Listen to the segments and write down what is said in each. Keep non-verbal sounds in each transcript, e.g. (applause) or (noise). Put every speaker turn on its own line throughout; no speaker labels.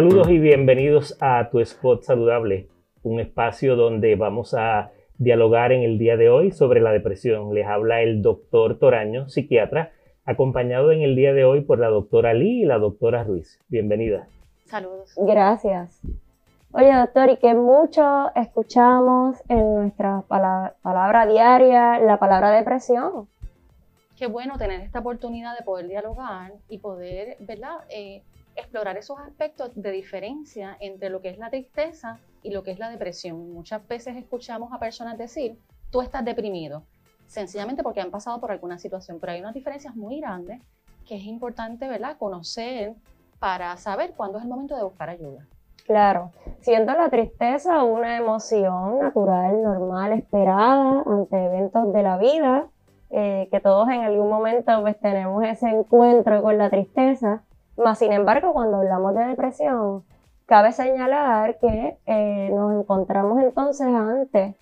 Saludos y bienvenidos a Tu Spot Saludable, un espacio donde vamos a dialogar en el día de hoy sobre la depresión. Les habla el doctor Toraño, psiquiatra, acompañado en el día de hoy por la doctora Lee y la doctora Ruiz. Bienvenida.
Saludos.
Gracias. Oye, doctor, y que mucho escuchamos en nuestra palabra, diaria la palabra depresión.
Qué bueno tener esta oportunidad de poder dialogar y poder, ¿verdad? Eh, explorar esos aspectos de diferencia entre lo que es la tristeza y lo que es la depresión. Muchas veces escuchamos a personas decir, tú estás deprimido, sencillamente porque han pasado por alguna situación, pero hay unas diferencias muy grandes que es importante ¿verdad? conocer para saber cuándo es el momento de buscar ayuda.
Claro, siendo la tristeza una emoción natural, normal, esperada ante eventos de la vida, eh, que todos en algún momento pues tenemos ese encuentro con la tristeza, más sin embargo, cuando hablamos de depresión, cabe señalar que eh, nos encontramos entonces ante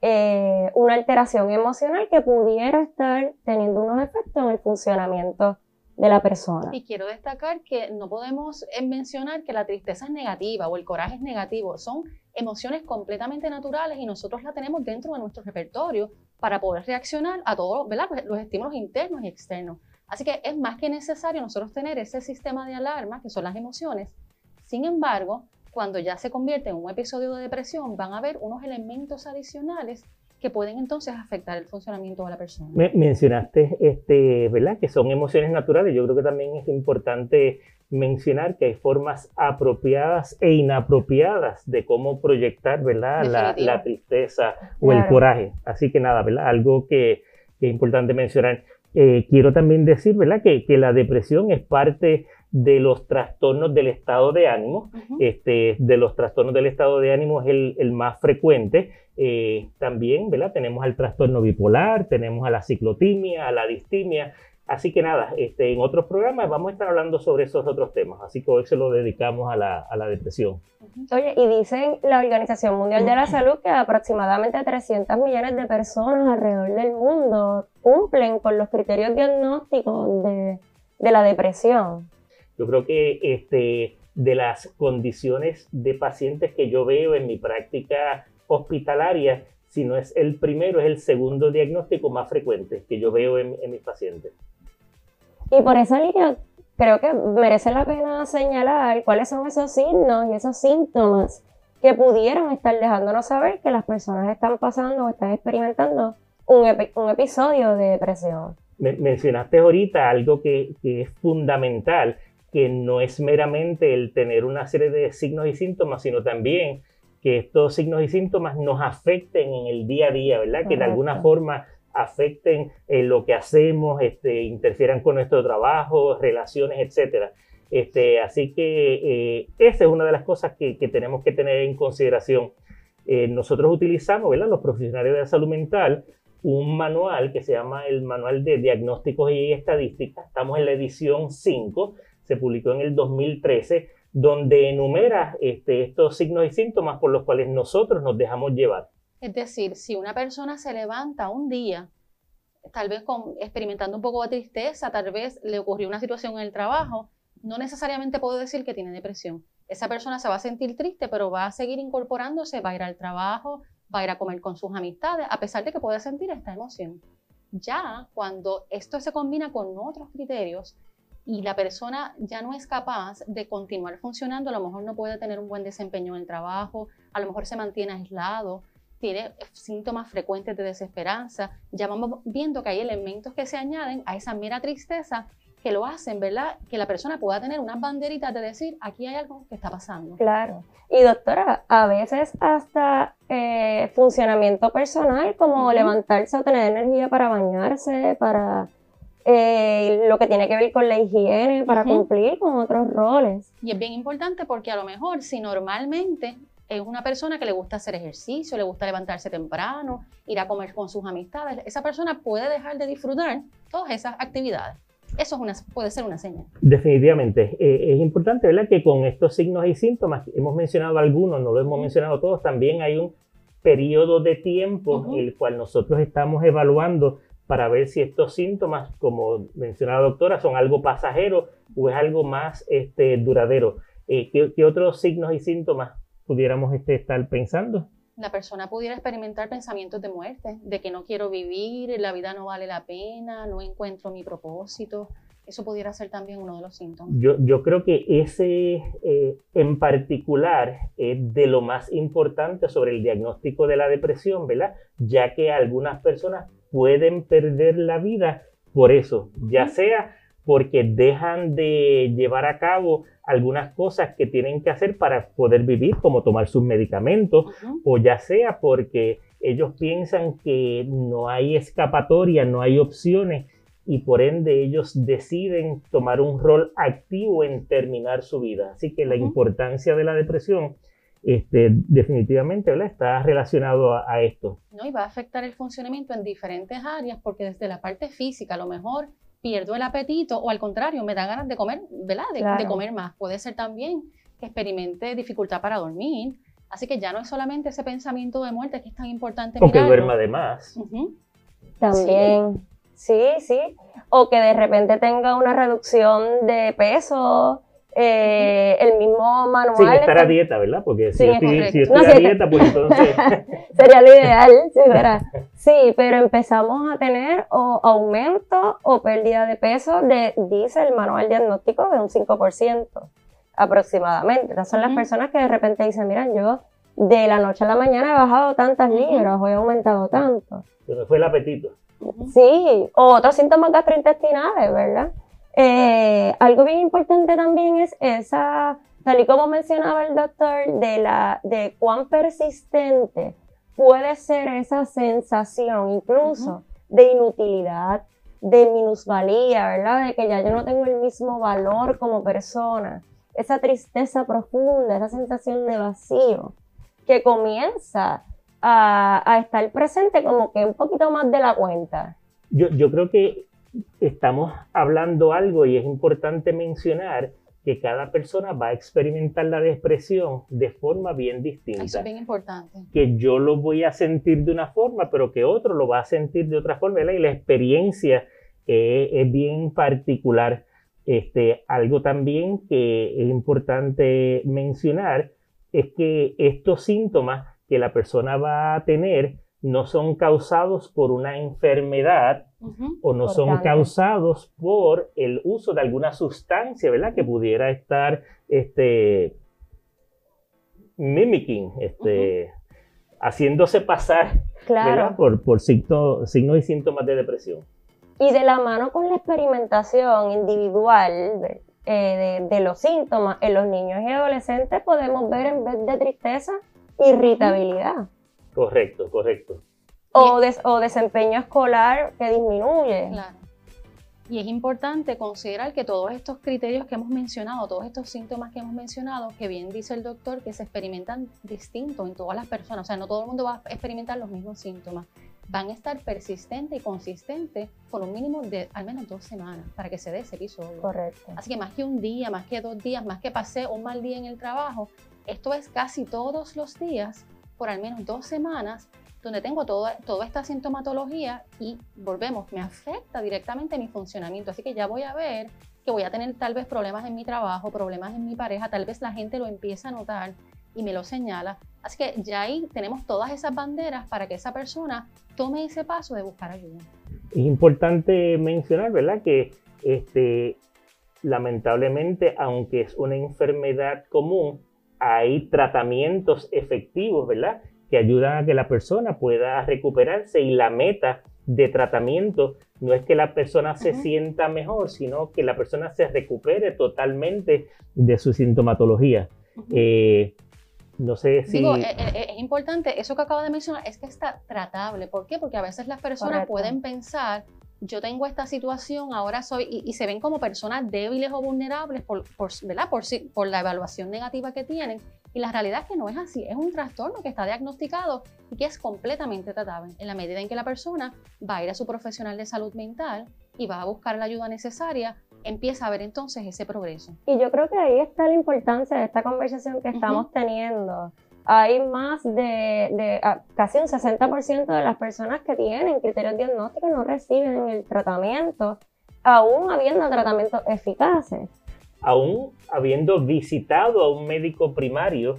eh, una alteración emocional que pudiera estar teniendo unos efectos en el funcionamiento de la persona.
Y quiero destacar que no podemos eh, mencionar que la tristeza es negativa o el coraje es negativo. Son emociones completamente naturales y nosotros la tenemos dentro de nuestro repertorio para poder reaccionar a todos los estímulos internos y externos. Así que es más que necesario nosotros tener ese sistema de alarma, que son las emociones. Sin embargo, cuando ya se convierte en un episodio de depresión, van a haber unos elementos adicionales que pueden entonces afectar el funcionamiento de la persona.
mencionaste, este, ¿verdad? Que son emociones naturales. Yo creo que también es importante mencionar que hay formas apropiadas e inapropiadas de cómo proyectar, ¿verdad? La, tristeza o el coraje. Así que nada, ¿verdad? Algo que, que es importante mencionar. Eh, quiero también decir, ¿verdad?, que, la depresión es parte de los trastornos del estado de ánimo. este, de los trastornos del estado de ánimo es el, más frecuente. Eh, también, ¿verdad? Tenemos al trastorno bipolar, tenemos a la ciclotimia, a la distimia, Así que nada, este, en otros programas vamos a estar hablando sobre esos otros temas, así que hoy se lo dedicamos a la, a la depresión.
Oye, y dicen la Organización Mundial de la Salud que aproximadamente 300 millones de personas alrededor del mundo cumplen con los criterios diagnósticos de, de la depresión.
Yo creo que este, de las condiciones de pacientes que yo veo en mi práctica hospitalaria, si no es el primero, es el segundo diagnóstico más frecuente que yo veo en, en mis pacientes.
Y por esa línea creo que merece la pena señalar cuáles son esos signos y esos síntomas que pudieran estar dejándonos saber que las personas están pasando o están experimentando un, un episodio de depresión.
mencionaste ahorita algo que, que, es fundamental, que no es meramente el tener una serie de signos y síntomas, sino también que estos signos y síntomas nos afecten en el día a día, ¿verdad? Que de alguna forma afecten eh, lo que hacemos, este, interfieran con nuestro trabajo, relaciones, etcétera. Este, así que eh, esa es una de las cosas que, tenemos que tener en consideración. Eh, nosotros utilizamos, ¿verdad? los profesionales de la salud mental, un manual que se llama el Manual de Diagnósticos y Estadísticas. Estamos en la edición 5, se publicó en el 2013, donde enumera este, estos signos y síntomas por los cuales nosotros nos dejamos llevar.
Es decir, si una persona se levanta un día, tal vez experimentando un poco de tristeza, tal vez le ocurrió una situación en el trabajo, no necesariamente puedo decir que tiene depresión. Esa persona se va a sentir triste, pero va a seguir incorporándose, va a ir al trabajo, va a ir a comer con sus amistades, a pesar de que puede sentir esta emoción. Ya cuando esto se combina con otros criterios y la persona ya no es capaz de continuar funcionando, a lo mejor no puede tener un buen desempeño en el trabajo, a lo mejor se mantiene aislado, tiene síntomas frecuentes de desesperanza, ya vamos viendo que hay elementos que se añaden a esa mera tristeza que lo hacen, ¿verdad? Que la persona pueda tener unas banderitas de decir, aquí hay algo que está pasando.
Claro. Y doctora, a veces hasta eh, funcionamiento personal, como levantarse o tener energía para bañarse, para eh, lo que tiene que ver con la higiene, para cumplir con otros roles.
Y es bien importante porque a lo mejor si normalmente es una persona que le gusta hacer ejercicio, le gusta levantarse temprano, ir a comer con sus amistades, esa persona puede dejar de disfrutar todas esas actividades. Eso es una, puede ser una señal.
Definitivamente. Eh, es importante, ¿verdad? Que con estos signos y síntomas, hemos mencionado algunos, no lo hemos mencionado todos, también hay un periodo de tiempo en el cual nosotros estamos evaluando para ver si estos síntomas, como mencionaba la doctora, son algo pasajero o es algo más este, duradero. Eh, ¿qué, otros signos y síntomas pudiéramos este, estar pensando?
La persona pudiera experimentar pensamientos de muerte, de que no quiero vivir, la vida no vale la pena, no encuentro mi propósito. Eso pudiera ser también uno de los síntomas.
Yo, yo creo que ese eh, en particular es de lo más importante sobre el diagnóstico de la depresión, ¿verdad? Ya que algunas personas pueden perder la vida por eso, ya sea porque dejan de llevar a cabo algunas cosas que tienen que hacer para poder vivir, como tomar sus medicamentos, o ya sea porque ellos piensan que no hay escapatoria, no hay opciones y por ende ellos deciden tomar un rol activo en terminar su vida. Así que la importancia de la depresión este, definitivamente está relacionado a, esto.
No, y va a afectar el funcionamiento en diferentes áreas porque desde la parte física a lo mejor pierdo el apetito o al contrario, me da ganas de comer, ¿verdad? De, comer más. Puede ser también que experimente dificultad para dormir. Así que ya no es solamente ese pensamiento de muerte que es tan importante.
O que duerma de más.
También, sí, sí. O que de repente tenga una reducción de peso, eh, el mismo manual.
Sin estar a dieta, ¿verdad? Porque si, estoy, a dieta, pues (laughs) entonces.
Sería lo ideal, sí, ¿verdad? Sí, pero empezamos a tener o aumento o pérdida de peso, de, dice el manual diagnóstico, de un 5% aproximadamente. Estas son las personas que de repente dicen, mira, yo de la noche a la mañana he bajado tantas libras o he aumentado tanto.
Pero fue el apetito.
Sí, o otros síntomas gastrointestinales, ¿verdad? Eh, algo bien importante también es esa, tal y como mencionaba el doctor, de, la, de cuán persistente puede ser esa sensación incluso de inutilidad, de minusvalía, ¿verdad? De que ya yo no tengo el mismo valor como persona. Esa tristeza profunda, esa sensación de vacío que comienza a, a estar presente como que un poquito más de la cuenta.
Yo, yo creo que estamos hablando algo y es importante mencionar que cada persona va a experimentar la depresión de forma bien distinta.
Eso es bien importante.
Que yo lo voy a sentir de una forma, pero que otro lo va a sentir de otra forma. Y la experiencia eh, es bien particular. Este, algo también que es importante mencionar es que estos síntomas que la persona va a tener no son causados por una enfermedad o no son causados por el uso de alguna sustancia, ¿verdad? Que pudiera estar este, mimicking, este, haciéndose pasar por, por signos y síntomas de depresión.
Y de la mano con la experimentación individual eh, de, los síntomas en los niños y adolescentes podemos ver en vez de tristeza, irritabilidad.
Correcto, correcto.
O, o desempeño escolar que disminuye.
Claro. Y es importante considerar que todos estos criterios que hemos mencionado, todos estos síntomas que hemos mencionado, que bien dice el doctor, que se experimentan distintos en todas las personas, o sea, no todo el mundo va a experimentar los mismos síntomas, van a estar persistentes y consistentes por un mínimo de al menos dos semanas para que se dé ese episodio.
Correcto.
Así que más que un día, más que dos días, más que pasé un mal día en el trabajo, esto es casi todos los días por al menos dos semanas donde tengo toda, toda esta sintomatología y volvemos, me afecta directamente mi funcionamiento. Así que ya voy a ver que voy a tener tal vez problemas en mi trabajo, problemas en mi pareja, tal vez la gente lo empieza a notar y me lo señala. Así que ya ahí tenemos todas esas banderas para que esa persona tome ese paso de buscar ayuda.
Es importante mencionar, ¿verdad? Que este, lamentablemente, aunque es una enfermedad común, hay tratamientos efectivos, ¿verdad? Que ayudan a que la persona pueda recuperarse y la meta de tratamiento no es que la persona se sienta mejor, sino que la persona se recupere totalmente de su sintomatología. Eh, no sé si...
Digo, eh, eh, es, importante, eso que acabo de mencionar es que está tratable. ¿Por qué? Porque a veces las personas pueden pensar yo tengo esta situación, ahora soy, y, se ven como personas débiles o vulnerables por, ¿verdad? Por, por la evaluación negativa que tienen. Y la realidad es que no es así, es un trastorno que está diagnosticado y que es completamente tratable en la medida en que la persona va a ir a su profesional de salud mental y va a buscar la ayuda necesaria, empieza a ver entonces ese progreso.
Y yo creo que ahí está la importancia de esta conversación que estamos teniendo hay más de, ah, casi un 60% de las personas que tienen criterios diagnósticos no reciben el tratamiento, aún habiendo tratamientos eficaces.
aún habiendo visitado a un médico primario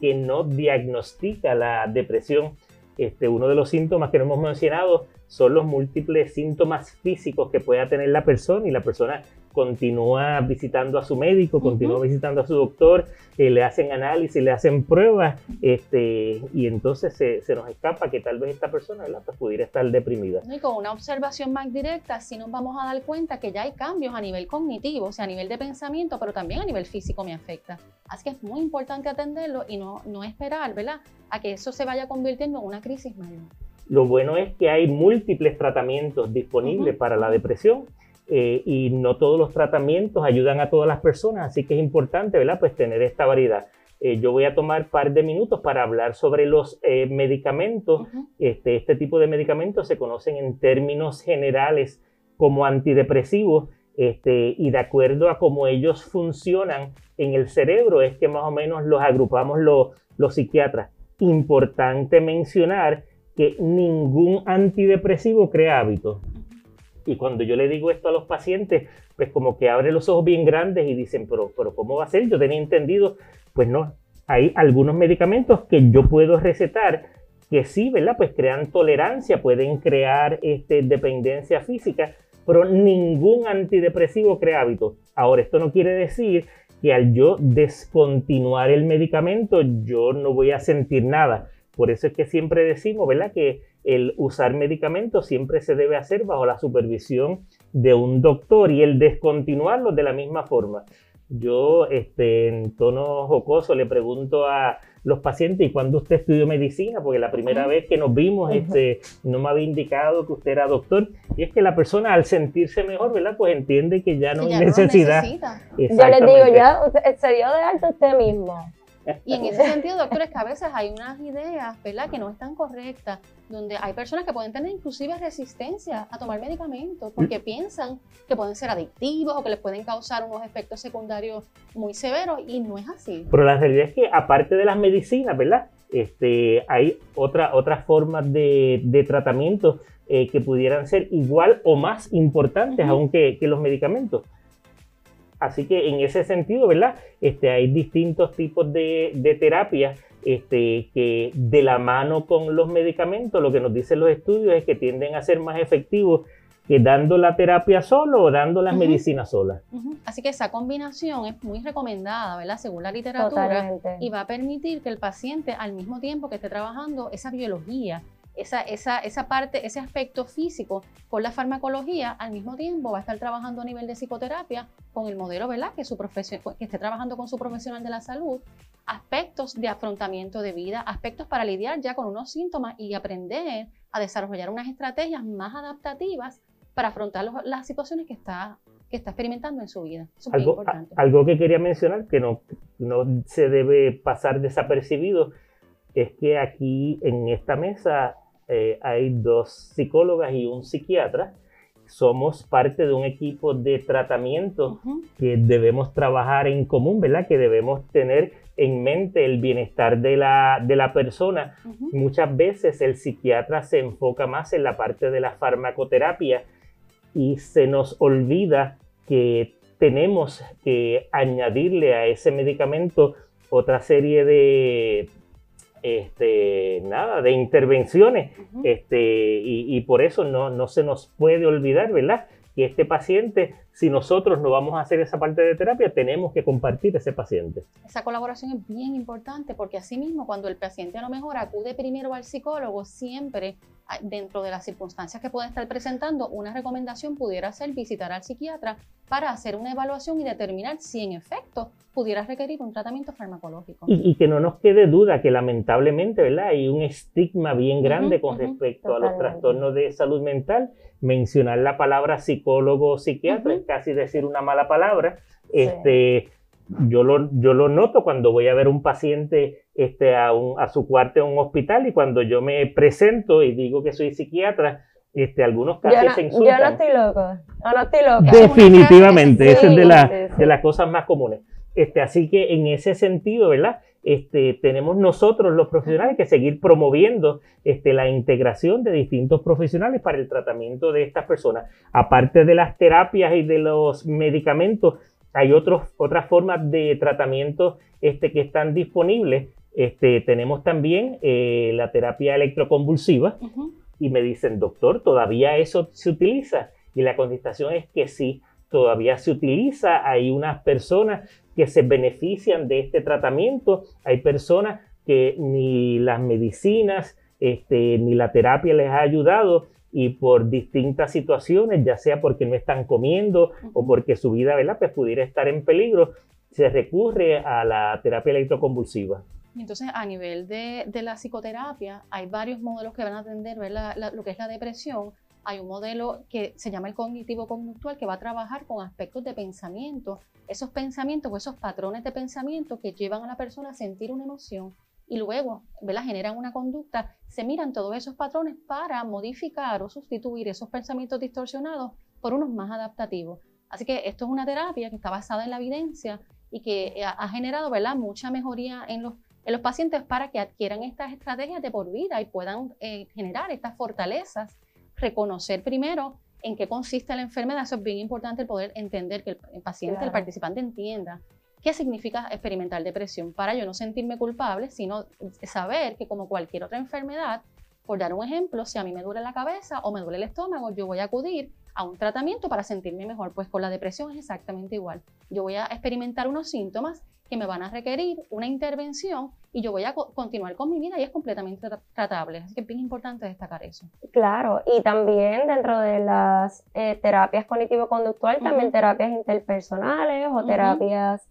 que no diagnostica la depresión. Este, uno de los síntomas que no hemos mencionado son los múltiples síntomas físicos que pueda tener la persona y la persona continúa visitando a su médico, continúa visitando a su doctor, eh, le hacen análisis, le hacen pruebas, este, y entonces se, nos escapa que tal vez esta persona pues pudiera estar deprimida.
Y con una observación más directa, sí nos vamos a dar cuenta que ya hay cambios a nivel cognitivo, o sea, a nivel de pensamiento, pero también a nivel físico me afecta. Así que es muy importante atenderlo y no, no esperar, ¿verdad?, a que eso se vaya convirtiendo en una crisis mayor.
Lo bueno es que hay múltiples tratamientos disponibles para la depresión eh, y no todos los tratamientos ayudan a todas las personas, así que es importante, ¿verdad? Pues tener esta variedad. Eh, yo voy a tomar un par de minutos para hablar sobre los eh, medicamentos. este, este tipo de medicamentos se conocen en términos generales como antidepresivos este, y de acuerdo a cómo ellos funcionan en el cerebro es que más o menos los agrupamos los, los psiquiatras. Importante mencionar que ningún antidepresivo crea hábitos. Y cuando yo le digo esto a los pacientes, pues como que abre los ojos bien grandes y dicen, pero, pero ¿cómo va a ser? Yo tenía entendido, pues no, hay algunos medicamentos que yo puedo recetar que sí, ¿verdad? Pues crean tolerancia, pueden crear este, dependencia física, pero ningún antidepresivo crea hábitos. Ahora, esto no quiere decir que al yo descontinuar el medicamento yo no voy a sentir nada. Por eso es que siempre decimos, ¿verdad? Que el usar medicamentos siempre se debe hacer bajo la supervisión de un doctor y el descontinuarlo de la misma forma. Yo, este, en tono jocoso, le pregunto a los pacientes, ¿y cuándo usted estudió medicina? Porque la primera vez que nos vimos, este, no me había indicado que usted era doctor. Y es que la persona, al sentirse mejor, ¿verdad? Pues entiende que ya no hay necesidad.
Yo les digo, ya, se dio de alto usted mismo.
Y en ese sentido, doctores, que a veces hay unas ideas, ¿verdad?, que no están correctas, donde hay personas que pueden tener inclusive resistencia a tomar medicamentos porque piensan que pueden ser adictivos o que les pueden causar unos efectos secundarios muy severos y no es así.
Pero la realidad es que aparte de las medicinas, ¿verdad? Este, hay otra, otras formas de, tratamiento eh, que pudieran ser igual o más importantes aún que los medicamentos. Así que en ese sentido, ¿verdad? Este, hay distintos tipos de, de terapias este, que de la mano con los medicamentos, lo que nos dicen los estudios es que tienden a ser más efectivos que dando la terapia solo o dando las medicinas solas.
Así que esa combinación es muy recomendada, ¿verdad? Según la literatura. Y va a permitir que el paciente, al mismo tiempo que esté trabajando esa biología, esa, esa, esa parte, ese aspecto físico con la farmacología, al mismo tiempo va a estar trabajando a nivel de psicoterapia con el modelo, ¿verdad? Que, su que esté trabajando con su profesional de la salud, aspectos de afrontamiento de vida, aspectos para lidiar ya con unos síntomas y aprender a desarrollar unas estrategias más adaptativas para afrontar las situaciones que está, que está experimentando en su vida.
algo, algo que quería mencionar que no, no se debe pasar desapercibido es que aquí en esta mesa eh, hay dos psicólogas y un psiquiatra. Somos parte de un equipo de tratamiento que debemos trabajar en común, ¿verdad? Que debemos tener en mente el bienestar de la, de la persona. Muchas veces el psiquiatra se enfoca más en la parte de la farmacoterapia y se nos olvida que tenemos que añadirle a ese medicamento otra serie de este, nada, de intervenciones, este, y, por eso no, no se nos puede olvidar, ¿verdad? Que este paciente, si nosotros no vamos a hacer esa parte de terapia, tenemos que compartir ese paciente.
Esa colaboración es bien importante porque asimismo cuando el paciente a lo mejor acude primero al psicólogo, siempre dentro de las circunstancias que puede estar presentando, una recomendación pudiera ser visitar al psiquiatra para hacer una evaluación y determinar si en efecto pudiera requerir un tratamiento farmacológico.
Y, que no nos quede duda que lamentablemente ¿verdad? hay un estigma bien grande con respecto a los trastornos de salud mental. Mencionar la palabra psicólogo o psiquiatra es casi decir una mala palabra. Este, yo, lo, yo lo noto cuando voy a ver un paciente este, a, un, a su cuarto en un hospital y cuando yo me presento y digo que soy psiquiatra, este, algunos casos se insultan.
Yo no estoy loco, no, estoy loca.
Definitivamente, esa es de, la, de las cosas más comunes. Este, así que en ese sentido, ¿verdad? Este, tenemos nosotros los profesionales que seguir promoviendo este, la integración de distintos profesionales para el tratamiento de estas personas. Aparte de las terapias y de los medicamentos, hay otros, otras formas de tratamiento este, que están disponibles. Este, tenemos también eh, la terapia electroconvulsiva y me dicen, doctor, ¿todavía eso se utiliza? Y la contestación es que sí, todavía se utiliza. Hay unas personas que se benefician de este tratamiento. Hay personas que ni las medicinas este, ni la terapia les ha ayudado y por distintas situaciones, ya sea porque no están comiendo o porque su vida ¿verdad? Pues pudiera estar en peligro, se recurre a la terapia electroconvulsiva.
Entonces, a nivel de, la psicoterapia, hay varios modelos que van a atender lo que es la depresión. Hay un modelo que se llama el cognitivo conductual que va a trabajar con aspectos de pensamiento, esos pensamientos o esos patrones de pensamiento que llevan a la persona a sentir una emoción y luego ¿verdad? generan una conducta, se miran todos esos patrones para modificar o sustituir esos pensamientos distorsionados por unos más adaptativos. Así que esto es una terapia que está basada en la evidencia y que ha generado ¿verdad? mucha mejoría en los, en los pacientes para que adquieran estas estrategias de por vida y puedan eh, generar estas fortalezas, reconocer primero en qué consiste la enfermedad. Eso es bien importante el poder entender que el, paciente, el participante entienda ¿Qué significa experimentar depresión? Para yo no sentirme culpable, sino saber que como cualquier otra enfermedad, por dar un ejemplo, si a mí me duele la cabeza o me duele el estómago, yo voy a acudir a un tratamiento para sentirme mejor. Pues con la depresión es exactamente igual. Yo voy a experimentar unos síntomas que me van a requerir una intervención y yo voy a continuar con mi vida y es completamente tratable. Así que es bien importante destacar eso.
Claro, y también dentro de las eh, terapias cognitivo-conductual, también terapias interpersonales o terapias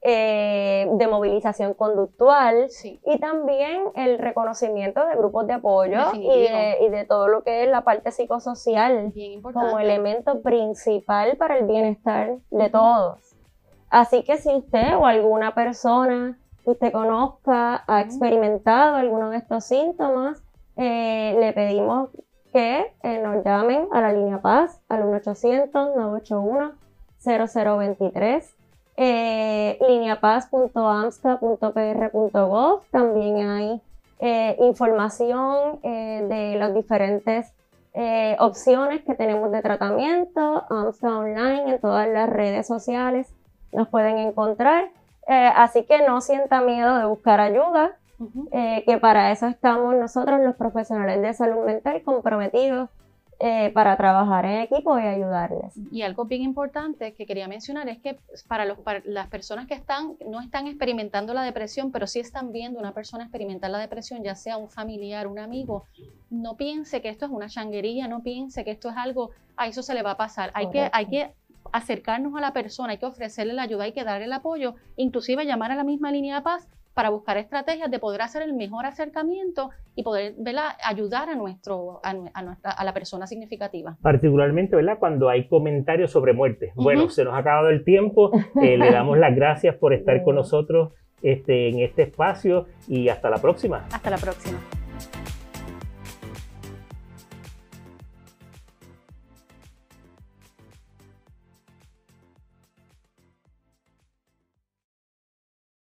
eh, de movilización conductual y también el reconocimiento de grupos de apoyo y de, todo lo que es la parte psicosocial como elemento principal para el bienestar de todos. Así que si usted o alguna persona que usted conozca ha experimentado alguno de estos síntomas, eh, le pedimos que eh, nos llamen a la línea Paz al 1-800-981-0023 eh, lineapaz.amsca.pr.gov. También hay eh, información de las diferentes opciones que tenemos de tratamiento. AMSCA Online en todas las redes sociales nos pueden encontrar. así que no sienta miedo de buscar ayuda, que para eso estamos nosotros los profesionales de salud mental comprometidos eh, para trabajar en equipo y ayudarles.
Y algo bien importante que quería mencionar es que para, los, las personas que están, no están experimentando la depresión, pero sí están viendo una persona experimentar la depresión, ya sea un familiar, un amigo, no piense que esto es una changuería, no piense que esto es algo, a eso se le va a pasar. Hay que, hay que acercarnos a la persona, hay que ofrecerle la ayuda, hay que darle el apoyo, inclusive llamar a la misma línea de paz para buscar estrategias de poder hacer el mejor acercamiento y poder ayudar a, nuestro, a, nuestra, a la persona significativa.
Particularmente ¿verdad? cuando hay comentarios sobre muerte. Bueno, se nos ha acabado el tiempo, (laughs) eh, le damos las gracias por estar con nosotros este, en este espacio y hasta la próxima.
Hasta la próxima.